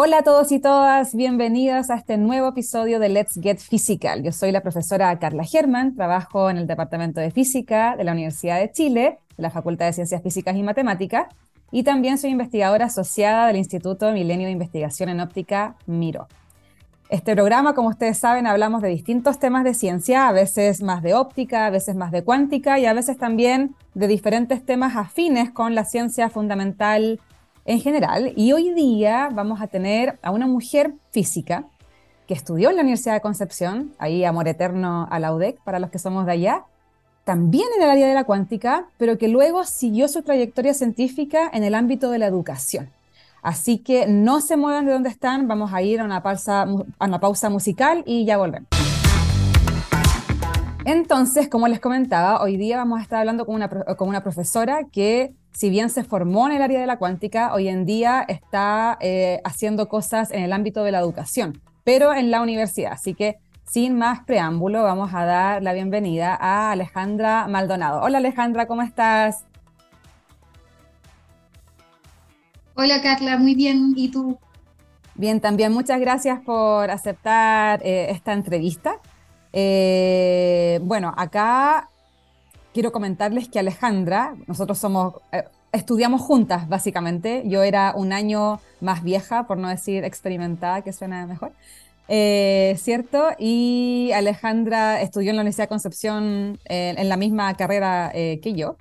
Hola a todos y todas, bienvenidas a este nuevo episodio de Let's Get Physical. Yo soy la profesora Carla Germán, trabajo en el Departamento de Física de la Universidad de Chile, de la Facultad de Ciencias Físicas y Matemáticas, y también soy investigadora asociada del Instituto Milenio de Investigación en Óptica, MIRO. Este programa, como ustedes saben, hablamos de distintos temas de ciencia, a veces más de óptica, a veces más de cuántica y a veces también de diferentes temas afines con la ciencia fundamental en general. Y hoy día vamos a tener a una mujer física que estudió en la Universidad de Concepción, ahí amor eterno a la UDEC para los que somos de allá, también en el área de la cuántica, pero que luego siguió su trayectoria científica en el ámbito de la educación. Así que no se muevan de donde están, vamos a ir a una pausa, a una pausa musical y ya volvemos. Entonces, como les comentaba, hoy día vamos a estar hablando con una, con una profesora que si bien se formó en el área de la cuántica, hoy en día está eh, haciendo cosas en el ámbito de la educación, pero en la universidad. Así que, sin más preámbulo, vamos a dar la bienvenida a Alejandra Maldonado. Hola Alejandra, ¿cómo estás? Hola Carla, muy bien. ¿Y tú? Bien, también muchas gracias por aceptar eh, esta entrevista. Eh, bueno, acá quiero comentarles que Alejandra, nosotros somos, eh, estudiamos juntas básicamente, yo era un año más vieja, por no decir experimentada, que suena mejor, eh, ¿cierto? Y Alejandra estudió en la Universidad de Concepción eh, en la misma carrera que yo.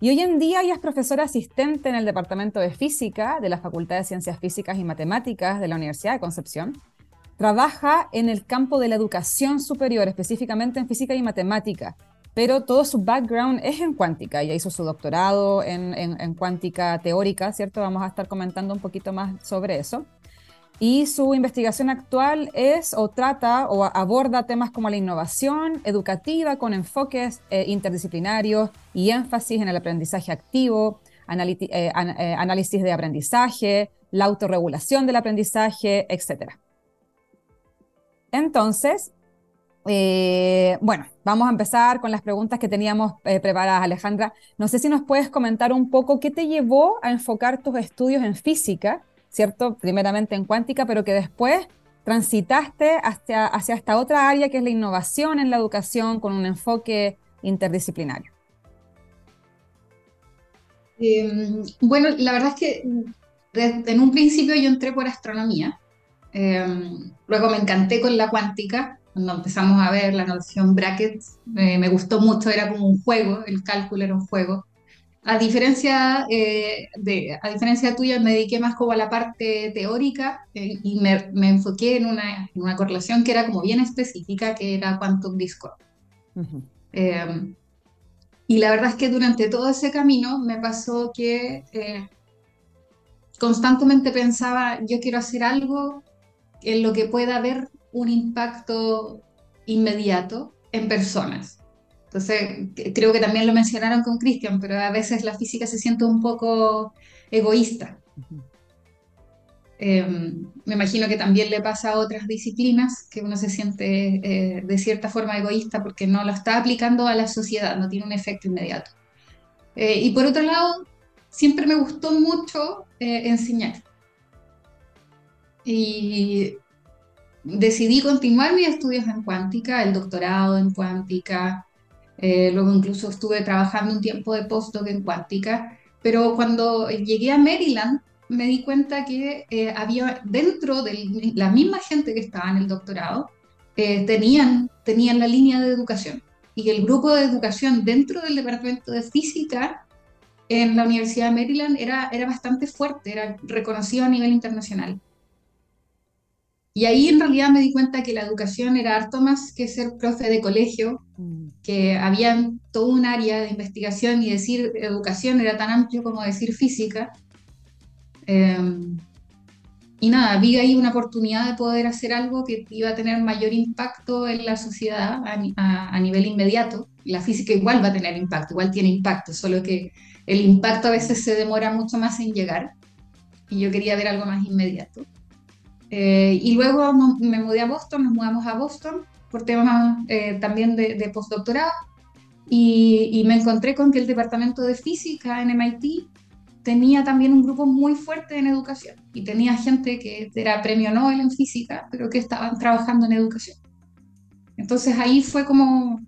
Y hoy en día ella es profesora asistente en el Departamento de Física de la Facultad de Ciencias Físicas y Matemáticas de la Universidad de Concepción. Trabaja en el campo de la educación superior, específicamente en física y matemática pero todo su background es en cuántica. Ella hizo su doctorado en, en, cuántica teórica, ¿cierto? Vamos a estar comentando un poquito más sobre eso. Y su investigación actual es o trata o aborda temas como la innovación educativa con enfoques eh, interdisciplinarios y énfasis en el aprendizaje activo, eh, eh, análisis de aprendizaje, la autorregulación del aprendizaje, etc. Entonces, eh, bueno, vamos a empezar con las preguntas que teníamos eh, preparadas, Alejandra. No sé si nos puedes comentar un poco qué te llevó a enfocar tus estudios en física, ¿cierto? Primeramente en cuántica, pero que después transitaste hacia, esta otra área que es la innovación en la educación con un enfoque interdisciplinario. Em, bueno, la verdad es que en un principio yo entré por astronomía, em, luego me encanté con la cuántica cuando empezamos a ver la noción brackets, me gustó mucho, era como un juego, el cálculo era un juego. A diferencia, eh, de, a diferencia tuya, me dediqué más como a la parte teórica eh, y me, me, enfoqué en una, en una, correlación que era como bien específica, que era quantum discord. Em, y la verdad es que durante todo ese camino me pasó que eh, constantemente pensaba, yo quiero hacer algo en lo que pueda ver un impacto inmediato en personas. Entonces, creo que también lo mencionaron con Cristian, pero a veces la física se siente un poco egoísta. Em, me imagino que también le pasa a otras disciplinas que uno se siente eh, de cierta forma egoísta porque no lo está aplicando a la sociedad, no tiene un efecto inmediato. Eh, y por otro lado, siempre me gustó mucho eh, enseñar. Y decidí continuar mis estudios en cuántica, el doctorado en cuántica, eh, luego incluso estuve trabajando un tiempo de postdoc en cuántica, pero cuando llegué a Maryland me di cuenta que eh, había dentro de la misma gente que estaba en el doctorado, eh, tenían, tenían la línea de educación y el grupo de educación dentro del departamento de física en la Universidad de Maryland era, era bastante fuerte, era reconocido a nivel internacional. Y ahí en realidad me di cuenta que la educación era harto más que ser profe de colegio, mm. que había todo un área de investigación y decir educación era tan amplio como decir física. Em, y nada, vi ahí una oportunidad de poder hacer algo que iba a tener mayor impacto en la sociedad a, a, nivel inmediato. La física igual va a tener impacto, igual tiene impacto, solo que el impacto a veces se demora mucho más en llegar. Y yo quería ver algo más inmediato. Eh, y luego me mudé a Boston, nos mudamos a Boston por temas eh, también de, postdoctorado y, me encontré con que el departamento de física en MIT tenía también un grupo muy fuerte en educación y tenía gente que era premio Nobel en física, pero que estaban trabajando en educación. Entonces ahí fue como,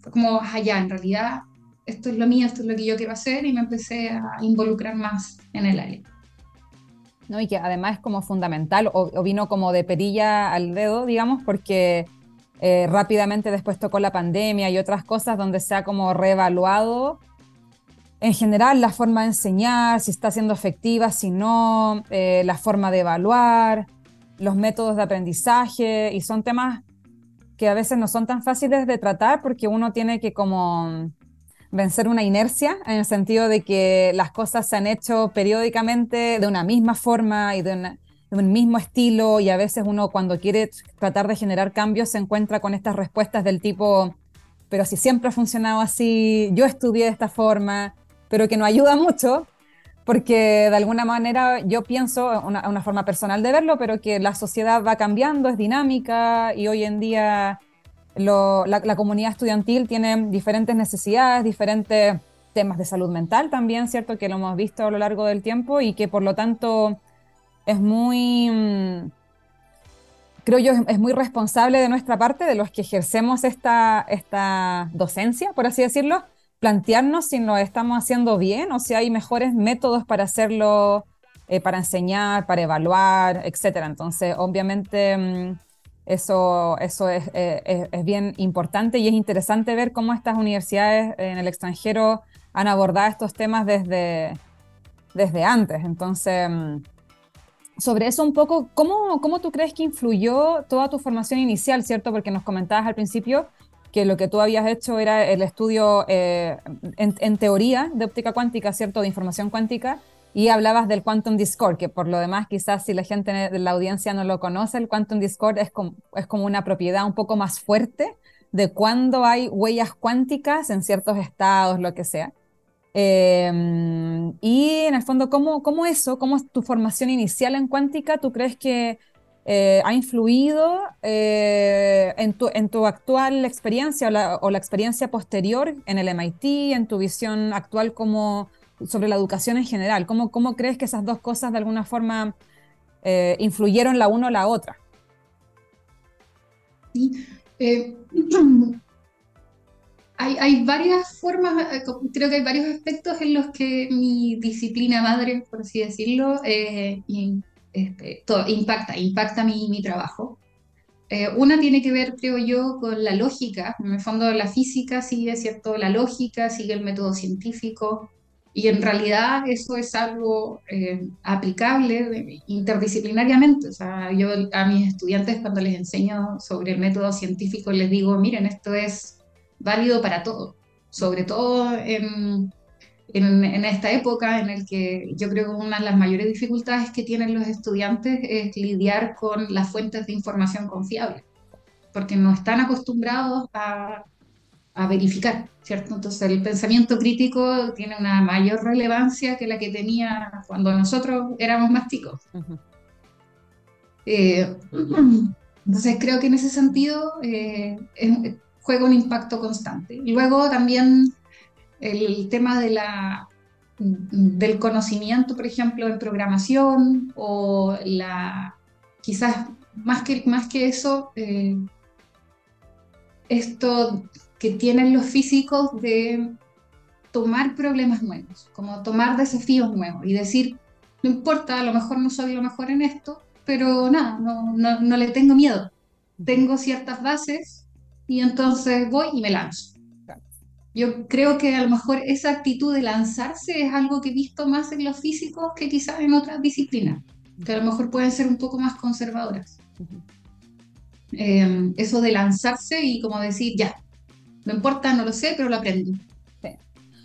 fue como, allá, en realidad esto es lo mío, esto es lo que yo quiero hacer y me empecé a involucrar más en el área. ¿No? Y que además es como fundamental, o, vino como de perilla al dedo, digamos, porque eh, rápidamente después tocó la pandemia y otras cosas donde se ha como reevaluado en general la forma de enseñar, si está siendo efectiva, si no, eh, la forma de evaluar, los métodos de aprendizaje, y son temas que a veces no son tan fáciles de tratar porque uno tiene que como vencer una inercia en el sentido de que las cosas se han hecho periódicamente de una misma forma y de, un mismo estilo y a veces uno cuando quiere tratar de generar cambios se encuentra con estas respuestas del tipo, pero si siempre ha funcionado así, yo estudié de esta forma, pero que no ayuda mucho porque de alguna manera yo pienso, una, forma personal de verlo, pero que la sociedad va cambiando, es dinámica y hoy en día la, comunidad estudiantil tiene diferentes necesidades, diferentes temas de salud mental también, ¿cierto? Que lo hemos visto a lo largo del tiempo y que por lo tanto es muy, mm, creo yo, es, muy responsable de nuestra parte, de los que ejercemos esta, esta docencia, por así decirlo, plantearnos si lo estamos haciendo bien o si hay mejores métodos para hacerlo, eh, para enseñar, para evaluar, etcétera. Entonces, obviamente... Eso, eso eh, es, es, bien importante y es interesante ver cómo estas universidades en el extranjero han abordado estos temas desde, desde antes. Entonces, mm, sobre eso un poco, ¿cómo, ¿cómo tú crees que influyó toda tu formación inicial, cierto? Porque nos comentabas al principio que lo que tú habías hecho era el estudio eh, en, en, teoría de óptica cuántica, ¿cierto? De información cuántica, y hablabas del Quantum Discord, que por lo demás quizás si la gente de la audiencia no lo conoce, el Quantum Discord es como, es como una propiedad un poco más fuerte de cuando hay huellas cuánticas en ciertos estados, lo que sea. Em, y en el fondo, ¿cómo, ¿cómo, eso, cómo tu formación inicial en cuántica, tú crees que eh, ha influido eh, en, tu, en, tu, actual experiencia o la, o la, experiencia posterior en el MIT, en tu visión actual como sobre la educación en general. ¿Cómo, cómo crees que esas dos cosas de alguna forma eh, influyeron la una o la otra? Eh, hay, hay, varias formas, eh, creo que hay varios aspectos en los que mi disciplina madre, por así decirlo, este, impacta, impacta mi, mi trabajo. una tiene que ver, creo yo, con la lógica. En el fondo, la física sigue, ¿cierto? La lógica sigue el método científico. Y en realidad eso es algo eh, aplicable interdisciplinariamente. O sea, yo a mis estudiantes cuando les enseño sobre el método científico les digo, miren, esto es válido para todo, sobre todo en, en, en esta época en el que yo creo que una de las mayores dificultades que tienen los estudiantes es lidiar con las fuentes de información confiables, porque no están acostumbrados a a verificar, ¿cierto? Entonces el pensamiento crítico tiene una mayor relevancia que la que tenía cuando nosotros éramos más chicos. Eh, entonces creo que en ese sentido eh, juega un impacto constante. Y luego también el tema de la, del conocimiento, por ejemplo, en programación o la, quizás más que, más que eso, eh, esto que tienen los físicos de tomar problemas nuevos, como tomar desafíos nuevos y decir, no importa, a lo mejor no soy lo mejor en esto, pero nada, no, no, no le tengo miedo. Tengo ciertas bases y entonces voy y me lanzo. Yo creo que a lo mejor esa actitud de lanzarse es algo que he visto más en los físicos que quizás en otras disciplinas, que a lo mejor pueden ser un poco más conservadoras. Eh, eso de lanzarse y como decir, ya, no importa, no lo sé, pero lo aprendo.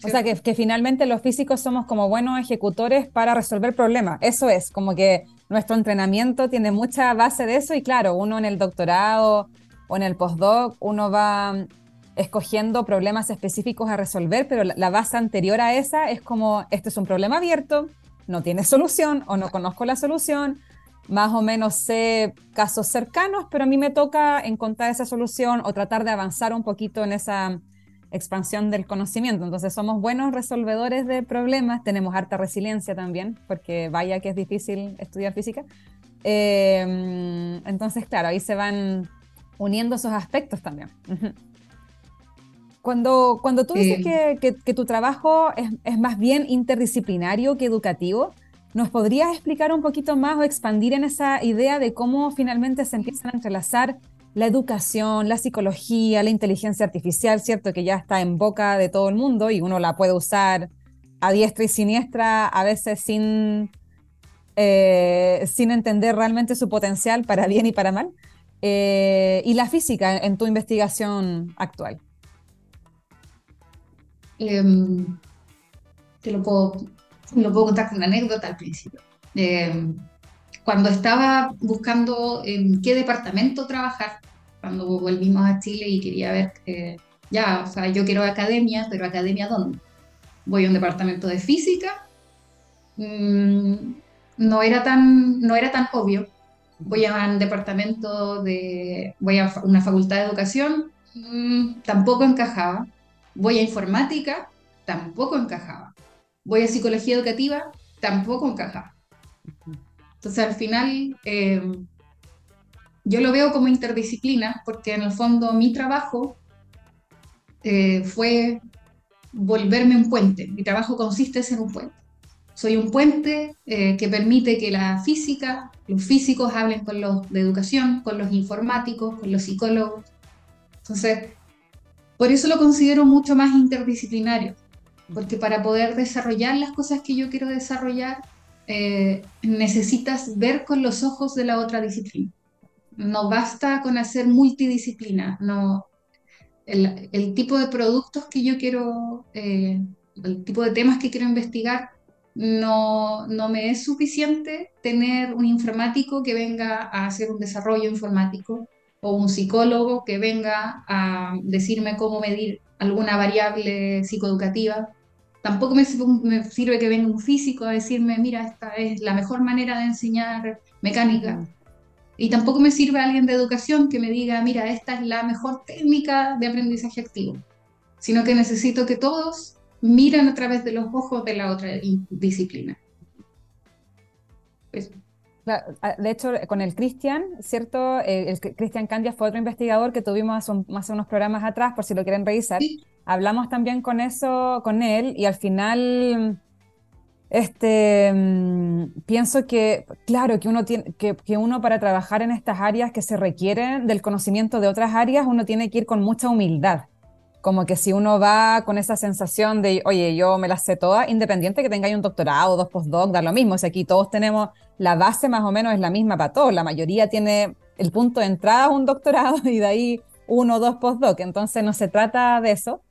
O sea, que, que, finalmente los físicos somos como buenos ejecutores para resolver problemas. Eso es, como que nuestro entrenamiento tiene mucha base de eso y claro, uno en el doctorado o en el postdoc, uno va mm, escogiendo problemas específicos a resolver, pero la, la base anterior a esa es como, este es un problema abierto, no tiene solución o no conozco la solución, más o menos sé casos cercanos, pero a mí me toca encontrar esa solución o tratar de avanzar un poquito en esa, expansión del conocimiento. Entonces somos buenos resolvedores de problemas, tenemos harta resiliencia también, porque vaya que es difícil estudiar física. Em, entonces, claro, ahí se van uniendo esos aspectos también. Cuando, cuando tú dices que, que, tu trabajo es, es, más bien interdisciplinario que educativo, ¿nos podrías explicar un poquito más o expandir en esa idea de cómo finalmente se empiezan a entrelazar la educación, la psicología, la inteligencia artificial, ¿cierto? Que ya está en boca de todo el mundo y uno la puede usar a diestra y siniestra, a veces sin, eh, sin entender realmente su potencial para bien y para mal. Eh, y la física en tu investigación actual. Em, te lo puedo, lo puedo contar con una anécdota al principio. Em, cuando estaba buscando en qué departamento trabajar, cuando volvimos a Chile y quería ver, eh, ya, o sea, yo quiero academia, pero academia dónde? Voy a un departamento de física, mm, no, era tan, no era tan obvio. Voy a un departamento de, voy a una facultad de educación, mm, tampoco encajaba. Voy a informática, tampoco encajaba. Voy a psicología educativa, tampoco encajaba. Entonces al final eh, yo lo veo como interdisciplina porque en el fondo mi trabajo eh, fue volverme un puente. Mi trabajo consiste en ser un puente. Soy un puente eh, que permite que la física, los físicos hablen con los de educación, con los informáticos, con los psicólogos. Entonces, por eso lo considero mucho más interdisciplinario, porque para poder desarrollar las cosas que yo quiero desarrollar, eh, necesitas ver con los ojos de la otra disciplina no basta con hacer multidisciplina, no, el, tipo de productos que yo quiero, eh, el tipo de temas que quiero investigar, no, no me es suficiente tener un informático que venga a hacer un desarrollo informático o un psicólogo que venga a decirme cómo medir alguna variable psicoeducativa. Tampoco me, me, sirve que venga un físico a decirme, mira, esta es la mejor manera de enseñar mecánica. Y tampoco me sirve alguien de educación que me diga, mira, esta es la mejor técnica de aprendizaje activo, sino que necesito que todos miren a través de los ojos de la otra disciplina. De hecho, con el Cristian, ¿cierto? Eh, el Cristian Candia fue otro investigador que tuvimos hace, hace, unos programas atrás, por si lo quieren revisar. Hablamos también con eso, con él, y al final este, mm, pienso que, claro, que uno, tiene, que, que, uno para trabajar en estas áreas que se requieren del conocimiento de otras áreas, uno tiene que ir con mucha humildad. Como que si uno va con esa sensación de, oye, yo me las sé todas, independiente que tengáis un doctorado, dos postdoc, da lo mismo. O sea, aquí todos tenemos, la base más o menos es la misma para todos. La mayoría tiene el punto de entrada un doctorado y de ahí uno o dos postdoc. Entonces no se trata de eso,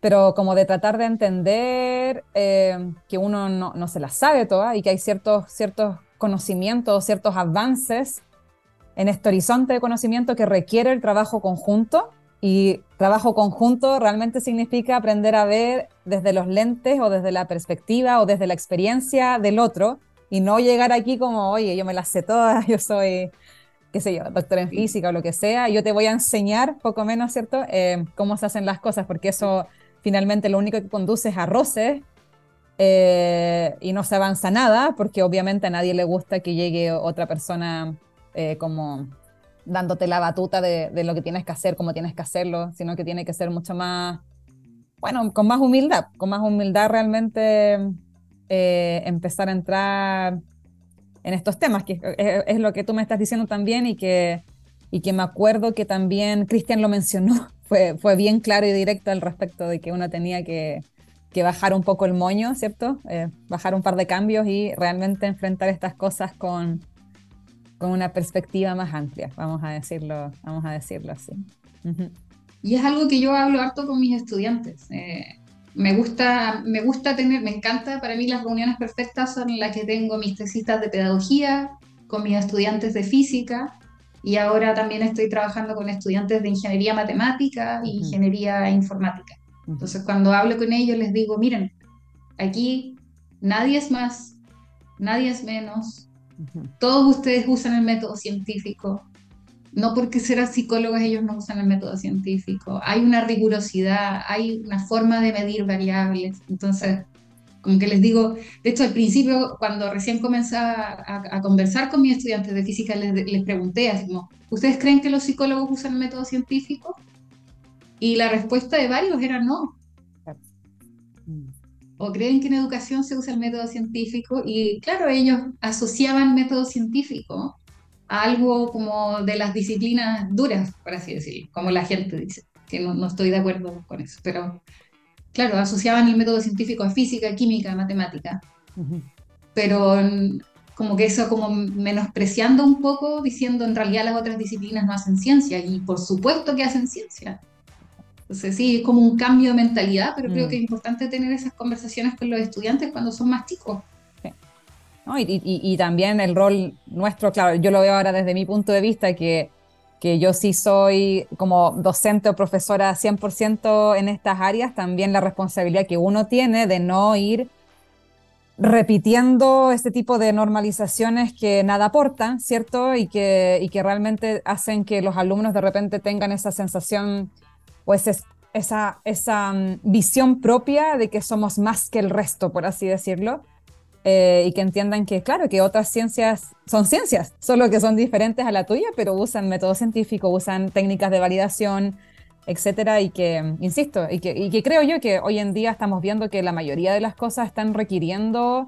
pero como de tratar de entender eh, que uno no, no, se las sabe todas y que hay ciertos, ciertos conocimientos, ciertos avances en este horizonte de conocimiento que requiere el trabajo conjunto. Y trabajo conjunto realmente significa aprender a ver desde los lentes o desde la perspectiva o desde la experiencia del otro y no llegar aquí como, oye, yo me las sé todas, yo soy, qué sé yo, doctor en física o lo que sea, yo te voy a enseñar poco menos, ¿cierto?, eh, cómo se hacen las cosas, porque eso finalmente lo único que conduce es a roces eh, y no se avanza nada, porque obviamente a nadie le gusta que llegue otra persona eh, como dándote la batuta de, lo que tienes que hacer, cómo tienes que hacerlo, sino que tiene que ser mucho más, bueno, con más humildad, con más humildad realmente eh, empezar a entrar en estos temas, que es, lo que tú me estás diciendo también y que, y que me acuerdo que también Cristian lo mencionó fue, fue bien claro y directo al respecto de que uno tenía que, que bajar un poco el moño, ¿cierto? Eh, bajar un par de cambios y realmente enfrentar estas cosas con, con una perspectiva más amplia, vamos a decirlo, vamos a decirlo así. Y es algo que yo hablo harto con mis estudiantes. Eh, me gusta, me gusta tener, me encanta, para mí las reuniones perfectas son las que tengo mis tesistas de pedagogía, con mis estudiantes de física, y ahora también estoy trabajando con estudiantes de ingeniería matemática e ingeniería informática. Entonces, cuando hablo con ellos, les digo, miren, aquí nadie es más, nadie es menos, todos ustedes usan el método científico, no porque serán psicólogos ellos no usan el método científico. Hay una rigurosidad, hay una forma de medir variables. Entonces, como que les digo, de hecho al principio, cuando recién comencé a, conversar con mis estudiantes de física, les, les pregunté así como, ¿ustedes creen que los psicólogos usan método científico? Y la respuesta de varios era no. O creen que en educación se usa el método científico y claro, ellos asociaban método científico a algo como de las disciplinas duras, por así decirlo, como la gente dice, que no, no estoy de acuerdo con eso, pero claro, asociaban el método científico a física, química, matemática, pero como que eso como menospreciando un poco, diciendo en realidad las otras disciplinas no hacen ciencia, y por supuesto que hacen ciencia. Entonces sí, es como un cambio de mentalidad, pero creo mm. que es importante tener esas conversaciones con los estudiantes cuando son más chicos. Y, también el rol nuestro, claro, yo lo veo ahora desde mi punto de vista, que, que yo sí soy como docente o profesora 100% en estas áreas, también la responsabilidad que uno tiene de no ir repitiendo este tipo de normalizaciones que nada aportan, ¿cierto? Y que, y que realmente hacen que los alumnos de repente tengan esa sensación o esa, esa mm, visión propia de que somos más que el resto, por así decirlo eh, y que entiendan que, claro, que otras ciencias son ciencias, solo que son diferentes a la tuya, pero usan método científico, usan técnicas de validación, etcétera, y que, insisto, y que, y que creo yo que hoy en día estamos viendo que la mayoría de las cosas están requiriendo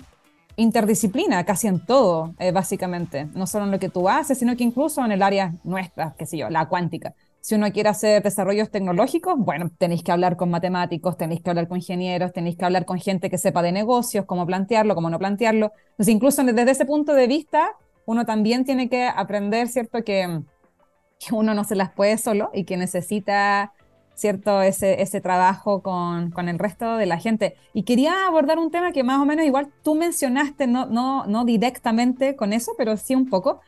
interdisciplina, casi en todo, eh, básicamente, no solo en lo que tú haces, sino que incluso en el área nuestra, qué sé yo, la cuántica. Si uno quiere hacer desarrollos tecnológicos, bueno, tenéis que hablar con matemáticos, tenéis que hablar con ingenieros, tenéis que hablar con gente que sepa de negocios, cómo plantearlo, cómo no plantearlo. Entonces, incluso desde ese punto de vista, uno también tiene que aprender, ¿cierto?, que, uno no se las puede solo y que necesita, ¿cierto?, ese, ese trabajo con, con, el resto de la gente. Y quería abordar un tema que más o menos igual tú mencionaste, no, no, no directamente con eso, pero sí un poco,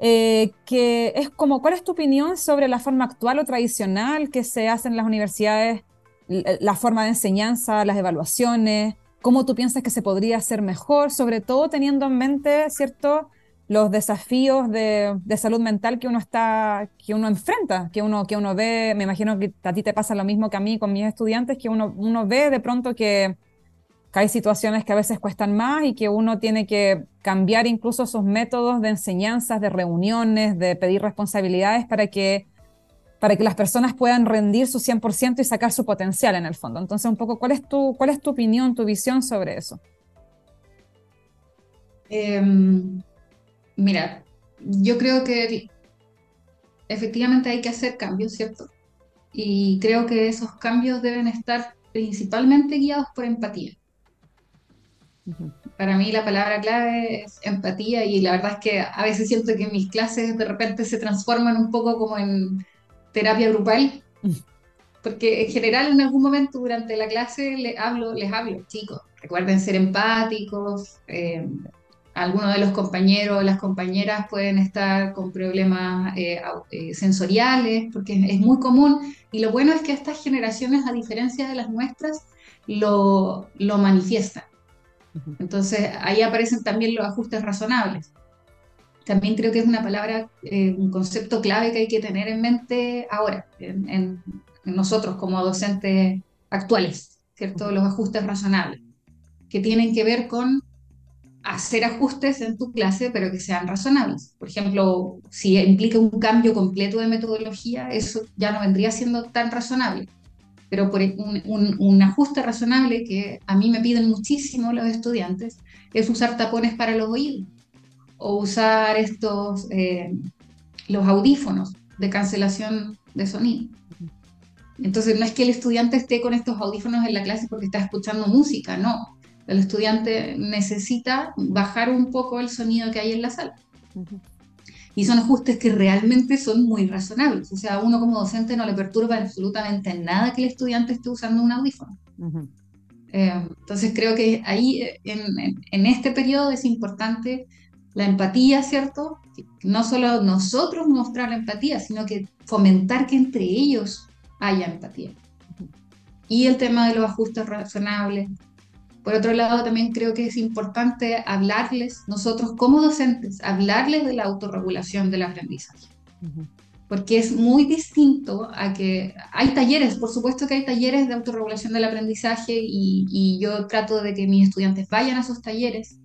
eh, que es como, ¿cuál es tu opinión sobre la forma actual o tradicional que se hace en las universidades, la forma de enseñanza, las evaluaciones? ¿Cómo tú piensas que se podría hacer mejor? Sobre todo teniendo en mente, ¿cierto? los desafíos de, de, salud mental que uno está, que uno enfrenta, que uno, que uno ve, me imagino que a ti te pasa lo mismo que a mí con mis estudiantes, que uno, uno ve de pronto que que hay situaciones que a veces cuestan más y que uno tiene que cambiar incluso sus métodos de enseñanzas, de reuniones, de pedir responsabilidades para que, para que las personas puedan rendir su 100% y sacar su potencial en el fondo. Entonces, un poco, ¿cuál es tu, cuál es tu opinión, tu visión sobre eso? Em, mira, yo creo que efectivamente hay que hacer cambios, ¿cierto? Y creo que esos cambios deben estar principalmente guiados por empatía. Para mí la palabra clave es empatía y la verdad es que a veces siento que mis clases de repente se transforman un poco como en terapia grupal, porque en general en algún momento durante la clase les hablo, les hablo, chicos, recuerden ser empáticos, eh, algunos de los compañeros o las compañeras pueden estar con problemas eh, eh, sensoriales, porque es muy común, y lo bueno es que estas generaciones, a diferencia de las nuestras, lo, lo manifiestan. Entonces ahí aparecen también los ajustes razonables. También creo que es una palabra, eh, un concepto clave que hay que tener en mente ahora, en, nosotros como docentes actuales, ¿cierto? Los ajustes razonables, que tienen que ver con hacer ajustes en tu clase, pero que sean razonables. Por ejemplo, si implica un cambio completo de metodología, eso ya no vendría siendo tan razonable pero por un, un, ajuste razonable que a mí me piden muchísimo los estudiantes es usar tapones para los oídos o usar estos, eh, los audífonos de cancelación de sonido. Entonces no es que el estudiante esté con estos audífonos en la clase porque está escuchando música, no. El estudiante necesita bajar un poco el sonido que hay en la sala. Y son ajustes que realmente son muy razonables. O sea, a uno como docente no le perturba absolutamente nada que el estudiante esté usando un audífono. Eh, entonces creo que ahí, eh, en, en, este periodo, es importante la empatía, ¿cierto? No solo nosotros mostrar la empatía, sino que fomentar que entre ellos haya empatía. Y el tema de los ajustes razonables, por otro lado, también creo que es importante hablarles, nosotros como docentes, hablarles de la autorregulación del aprendizaje. porque es muy distinto a que hay talleres, por supuesto que hay talleres de autorregulación del aprendizaje y, y yo trato de que mis estudiantes vayan a esos talleres,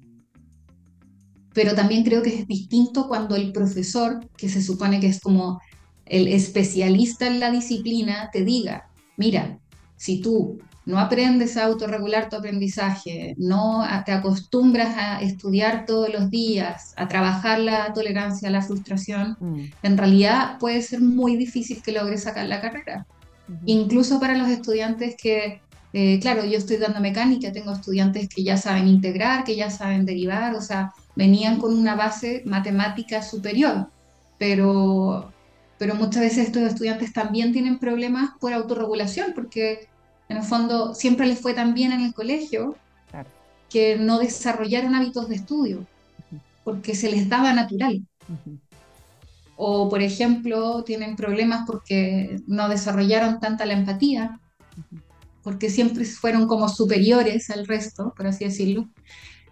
pero también creo que es distinto cuando el profesor, que se supone que es como el especialista en la disciplina, te diga, mira, si tú no aprendes a autorregular tu aprendizaje, no te acostumbras a estudiar todos los días, a trabajar la tolerancia a la frustración, mm. en realidad puede ser muy difícil que logres sacar la carrera. Incluso para los estudiantes que, eh, claro, yo estoy dando mecánica, tengo estudiantes que ya saben integrar, que ya saben derivar, o sea, venían con una base matemática superior, pero, pero muchas veces estos estudiantes también tienen problemas por autorregulación, porque en el fondo siempre les fue tan bien en el colegio que no desarrollaron hábitos de estudio porque se les daba natural. O, por ejemplo, tienen problemas porque no desarrollaron tanta la empatía, porque siempre fueron como superiores al resto, por así decirlo.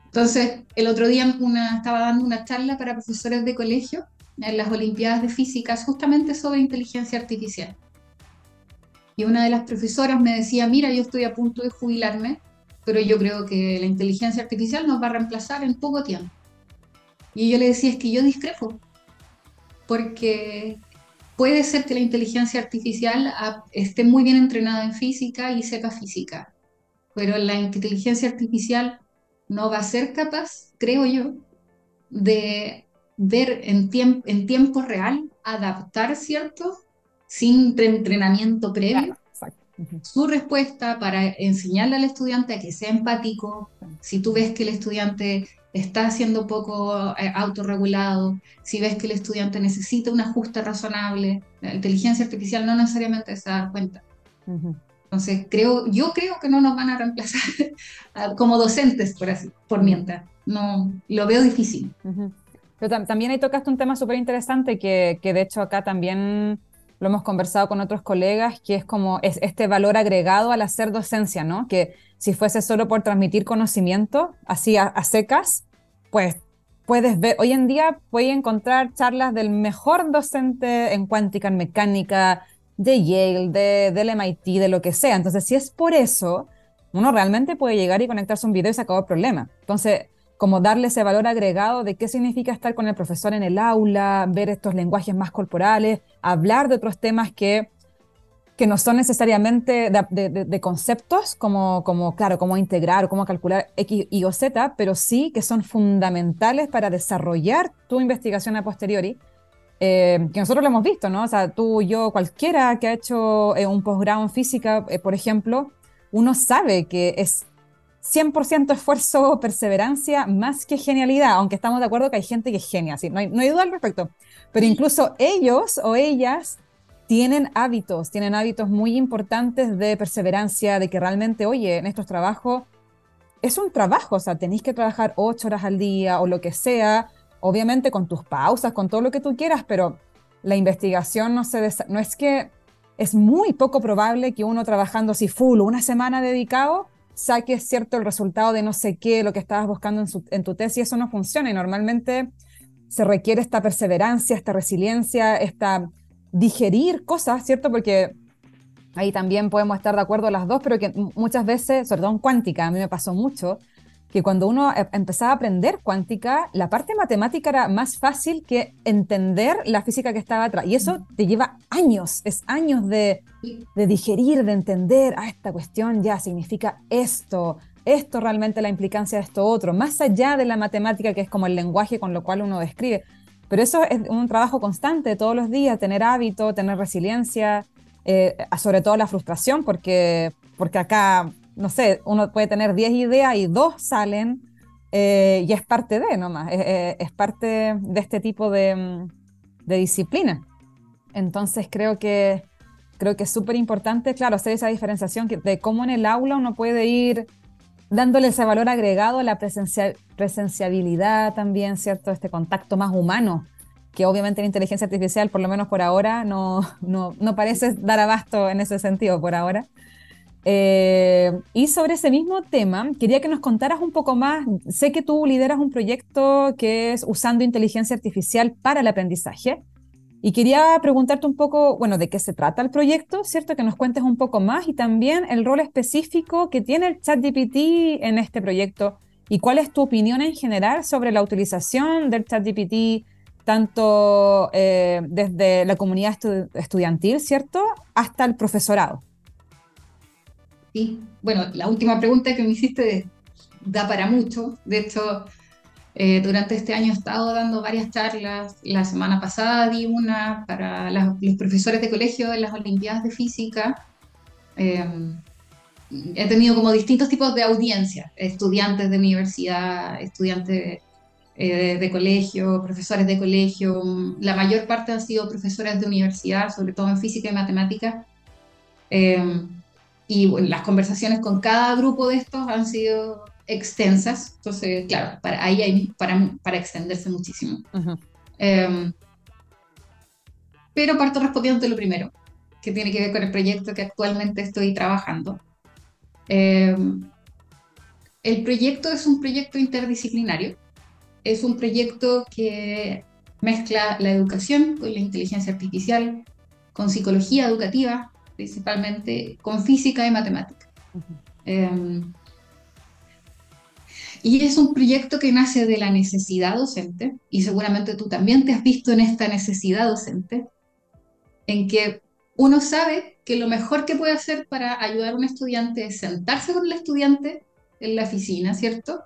Entonces, el otro día una, estaba dando una charla para profesores de colegio en las Olimpiadas de Física justamente sobre inteligencia artificial. Y una de las profesoras me decía, mira, yo estoy a punto de jubilarme, pero yo creo que la inteligencia artificial nos va a reemplazar en poco tiempo. Y yo le decía, es que yo discrepo, porque puede ser que la inteligencia artificial esté muy bien entrenada en física y sepa física, pero la inteligencia artificial no va a ser capaz, creo yo, de ver en, en tiempo real, adaptar, ¿cierto? Sin entrenamiento previo, su respuesta para enseñarle al estudiante a que sea empático, si tú ves que el estudiante está siendo poco eh, autorregulado, si ves que el estudiante necesita un ajuste razonable, la inteligencia artificial no necesariamente se da cuenta. Entonces, creo, yo creo que no nos van a reemplazar como docentes, por así, por mientras. No, lo veo difícil. Pero también ahí tocaste un tema súper interesante que, que, de hecho acá también lo hemos conversado con otros colegas, que es como es este valor agregado al hacer docencia, ¿no? Que si fuese solo por transmitir conocimiento, así a, secas, pues puedes ver, hoy en día puedes encontrar charlas del mejor docente en cuántica, en mecánica, de Yale, de, del MIT, de lo que sea. Entonces, si es por eso, uno realmente puede llegar y conectarse un video y se acabó el problema. Entonces, como darle ese valor agregado de qué significa estar con el profesor en el aula, ver estos lenguajes más corporales, hablar de otros temas que, que no son necesariamente de, conceptos como, como, claro, cómo integrar o cómo calcular X, Y o Z, pero sí que son fundamentales para desarrollar tu investigación a posteriori, eh, que nosotros lo hemos visto, ¿no? O sea, tú, yo, cualquiera que ha hecho eh, un posgrado en física, eh, por ejemplo, uno sabe que es 100% esfuerzo, perseverancia, más que genialidad, aunque estamos de acuerdo que hay gente que es genia, ¿sí? no, hay, no hay duda al respecto. Pero incluso ellos o ellas tienen hábitos, tienen hábitos muy importantes de perseverancia, de que realmente, oye, en estos trabajos es un trabajo, o sea, tenéis que trabajar ocho horas al día o lo que sea, obviamente con tus pausas, con todo lo que tú quieras, pero la investigación no, se no es que es muy poco probable que uno trabajando así full, una semana dedicado, saques cierto el resultado de no sé qué, lo que estabas buscando en, tu tesis, eso no funciona y normalmente se requiere esta perseverancia, esta resiliencia, esta digerir cosas, ¿cierto? Porque ahí también podemos estar de acuerdo las dos, pero que muchas veces, sobre en cuántica, a mí me pasó mucho, que cuando uno e, empezaba a aprender cuántica, la parte matemática era más fácil que entender la física que estaba atrás. Y eso te lleva años, es años de, de digerir, de entender, ah, esta cuestión ya significa esto, esto realmente la implicancia de esto otro, más allá de la matemática que es como el lenguaje con lo cual uno describe. Pero eso es un trabajo constante todos los días, tener hábito, tener resiliencia, eh, sobre todo la frustración, porque, porque acá no sé, uno puede tener 10 ideas y dos salen eh, y es parte de nomás, es, parte de este tipo de, disciplina. Entonces creo que, creo que es súper importante, claro, hacer esa diferenciación de cómo en el aula uno puede ir dándole ese valor agregado a la presenciabilidad también, ¿cierto? Este contacto más humano, que obviamente la inteligencia artificial, por lo menos por ahora, no, no, no parece dar abasto en ese sentido por ahora. Eh, y sobre ese mismo tema, quería que nos contaras un poco más. Sé que tú lideras un proyecto que es usando inteligencia artificial para el aprendizaje. Y quería preguntarte un poco, bueno, de qué se trata el proyecto, ¿cierto? Que nos cuentes un poco más y también el rol específico que tiene el ChatGPT en este proyecto y cuál es tu opinión en general sobre la utilización del ChatGPT tanto eh, desde la comunidad estudiantil, ¿cierto? Hasta el profesorado. Sí, bueno, la última pregunta que me hiciste da para mucho. De hecho, eh, durante este año he estado dando varias charlas. La semana pasada di una para los profesores de colegio de las Olimpiadas de Física. Em, he tenido como distintos tipos de audiencias, estudiantes de universidad, estudiantes eh, de colegio, profesores de colegio. La mayor parte han sido profesores de universidad, sobre todo en física y matemática. Em, y las conversaciones con cada grupo de estos han sido extensas, entonces, claro, para, ahí hay para, para extenderse muchísimo. Em, pero parto respondiendo lo primero, que tiene que ver con el proyecto que actualmente estoy trabajando. Em, el proyecto es un proyecto interdisciplinario, es un proyecto que mezcla la educación con la inteligencia artificial, con psicología educativa, principalmente, con física y matemática. Y es un proyecto que nace de la necesidad docente, y seguramente tú también te has visto en esta necesidad docente, en que uno sabe que lo mejor que puede hacer para ayudar a un estudiante es sentarse con el estudiante en la oficina, ¿cierto?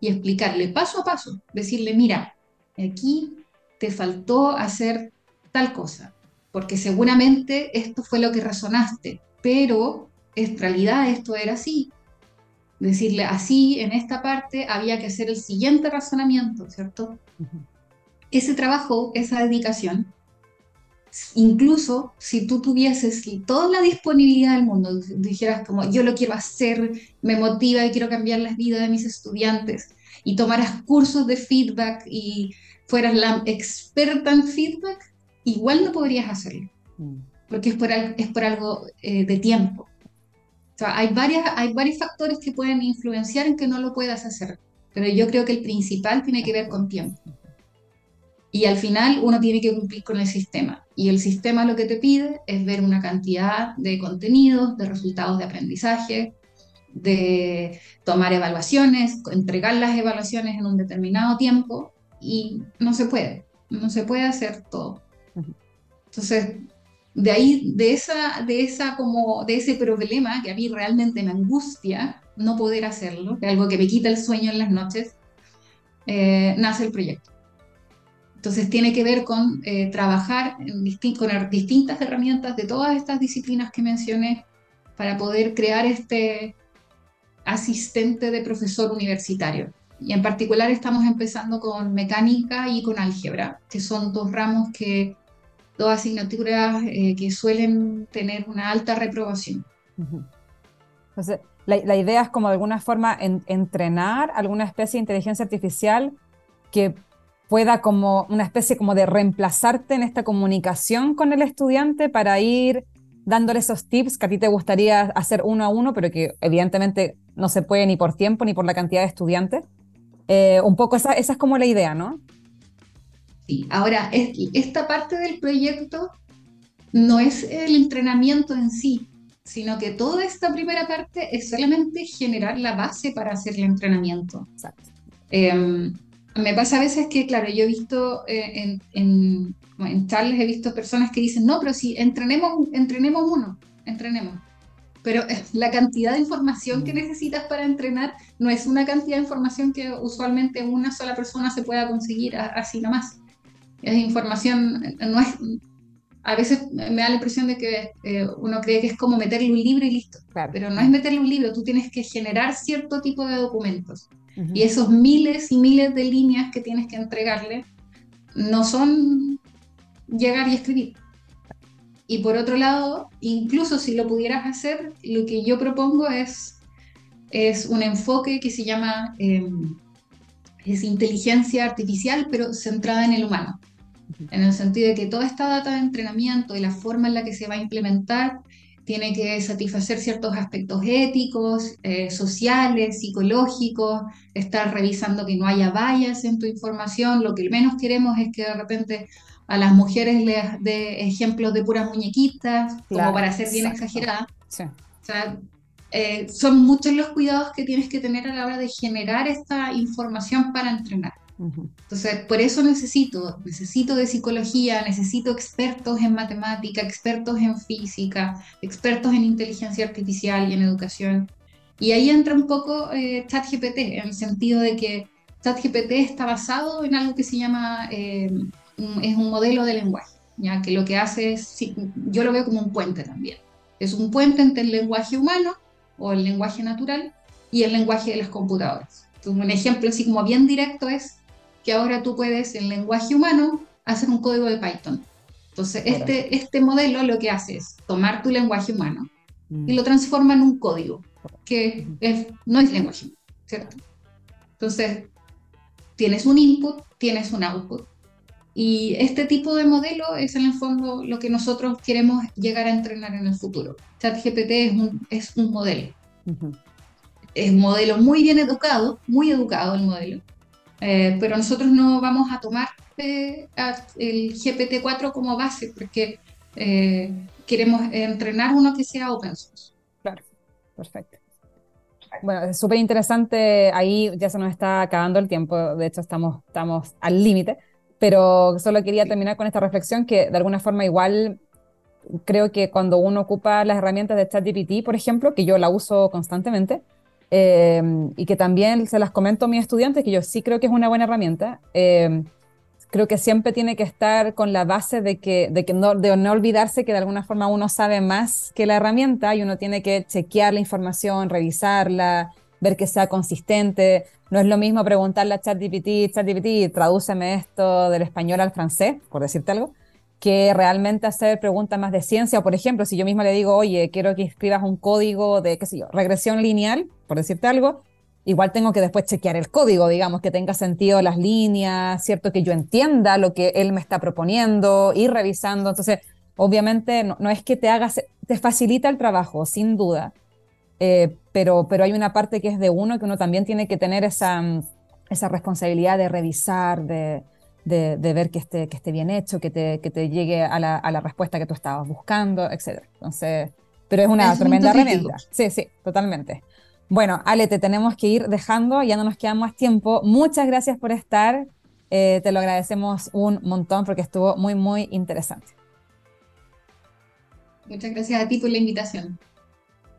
Y explicarle paso a paso, decirle, mira, aquí te faltó hacer tal cosa, porque seguramente esto fue lo que razonaste, pero en realidad esto era así, decirle así, en esta parte había que hacer el siguiente razonamiento, ¿cierto? Ese trabajo, esa dedicación, incluso si tú tuvieses toda la disponibilidad del mundo, dijeras como yo lo quiero hacer, me motiva y quiero cambiar las vidas de mis estudiantes, y tomaras cursos de feedback y fueras la experta en feedback, igual no podrías hacerlo, mm. porque es por, es por algo eh, de tiempo hay, varias, hay varios factores que pueden influenciar en que no lo puedas hacer, pero yo creo que el principal tiene que ver con tiempo. Y al final uno tiene que cumplir con el sistema. Y el sistema lo que te pide es ver una cantidad de contenidos, de resultados de aprendizaje, de tomar evaluaciones, entregar las evaluaciones en un determinado tiempo y no se puede, no se puede hacer todo. Entonces, de ahí, de, esa, de, esa como, de ese problema que a mí realmente me angustia no poder hacerlo, que algo que me quita el sueño en las noches, eh, nace el proyecto. Entonces tiene que ver con eh, trabajar en con distintas herramientas de todas estas disciplinas que mencioné para poder crear este asistente de profesor universitario. Y en particular estamos empezando con mecánica y con álgebra, que son dos ramos que dos asignaturas eh, que suelen tener una alta reprobación. Entonces, la, idea es como de alguna forma entrenar alguna especie de inteligencia artificial que pueda como una especie como de reemplazarte en esta comunicación con el estudiante para ir dándole esos tips que a ti te gustaría hacer uno a uno, pero que evidentemente no se puede ni por tiempo ni por la cantidad de estudiantes. Eh, un poco esa es como la idea, ¿no? Ahora, esta parte del proyecto no es el entrenamiento en sí, sino que toda esta primera parte es solamente generar la base para hacer el entrenamiento. Em, me pasa a veces que, claro, yo he visto eh, en, en, he visto personas que dicen, no, pero si entrenemos, entrenemos uno, entrenemos. Pero eh, la cantidad de información que mm. necesitas para entrenar no es una cantidad de información que usualmente una sola persona se pueda conseguir así nomás es información, no es, a veces me da la impresión de que eh, uno cree que es como meterle un libro y listo, pero no es meterle un libro, tú tienes que generar cierto tipo de documentos. Y esos miles y miles de líneas que tienes que entregarle no son llegar y escribir. Y por otro lado, incluso si lo pudieras hacer, lo que yo propongo es, es un enfoque que se llama em, es inteligencia artificial, pero centrada en el humano en el sentido de que toda esta data de entrenamiento y la forma en la que se va a implementar tiene que satisfacer ciertos aspectos éticos, eh, sociales, psicológicos, estar revisando que no haya vallas en tu información. Lo que menos queremos es que de repente a las mujeres les de ejemplos de puras muñequitas, como para ser bien exagerada. O sea, eh, son muchos los cuidados que tienes que tener a la hora de generar esta información para entrenar. Entonces, por eso necesito, necesito de psicología, necesito expertos en matemática, expertos en física, expertos en inteligencia artificial y en educación. Y ahí entra un poco eh, ChatGPT, en el sentido de que ChatGPT está basado en algo que se llama, eh, es un modelo de lenguaje, ya que lo que hace es, yo lo veo como un puente también. Es un puente entre el lenguaje humano o el lenguaje natural y el lenguaje de las computadoras. Un ejemplo así como bien directo es que ahora tú puedes en lenguaje humano hacer un código de Python. Entonces, este, este modelo lo que hace es tomar tu lenguaje humano mm. y lo transforma en un código, que es, no es lenguaje humano, ¿cierto? Entonces, tienes un input, tienes un output. Y este tipo de modelo es en el fondo lo que nosotros queremos llegar a entrenar en el futuro. ChatGPT es un, es un modelo. Es un modelo muy bien educado, muy educado el modelo. Eh, pero nosotros no vamos a tomar eh, el GPT-4 como base porque eh, queremos entrenar uno que sea open source. Claro, perfecto. Bueno, es súper interesante, ahí ya se nos está acabando el tiempo, de hecho estamos, estamos al límite, pero solo quería terminar con esta reflexión que de alguna forma igual creo que cuando uno ocupa las herramientas de ChatGPT, por ejemplo, que yo la uso constantemente, Em, y que también se las comento a mis estudiantes, que yo sí creo que es una buena herramienta. Em, creo que siempre tiene que estar con la base de que, de que no, de no olvidarse que de alguna forma uno sabe más que la herramienta y uno tiene que chequear la información, revisarla, ver que sea consistente. No es lo mismo preguntarle a ChatGPT, ChatGPT, tradúceme esto del español al francés, por decirte algo, que realmente hacer preguntas más de ciencia. Por ejemplo, si yo misma le digo, oye, quiero que escribas un código de, qué sé yo, regresión lineal, por decirte algo, igual tengo que después chequear el código, digamos, que tenga sentido las líneas, ¿cierto? Que yo entienda lo que él me está proponiendo, ir revisando. Entonces, obviamente, no, es que te hagas, te facilita el trabajo, sin duda, eh, pero, pero hay una parte que es de uno, que uno también tiene que tener esa, esa responsabilidad de revisar, de, de, ver que esté, que esté bien hecho, que te, que te llegue a la, a la, respuesta que tú estabas buscando, etc. Entonces, pero es una tremenda herramienta. Sí, sí, totalmente. Bueno, Ale, te tenemos que ir dejando, ya no nos queda más tiempo. Muchas gracias por estar. Eh, te lo agradecemos un montón porque estuvo muy, muy interesante. Muchas gracias a ti por la invitación.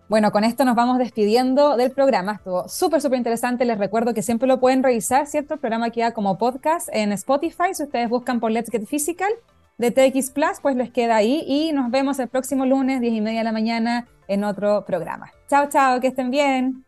Bueno, con esto nos vamos despidiendo del programa. Estuvo súper, súper interesante. Les recuerdo que siempre lo pueden revisar, ¿cierto? El programa queda como podcast en Spotify. Si ustedes buscan por Let's Get Physical de TX Plus, pues les queda ahí. Y nos vemos el próximo lunes, 10 y media de la mañana, en otro programa. Chao, chao, que estén bien.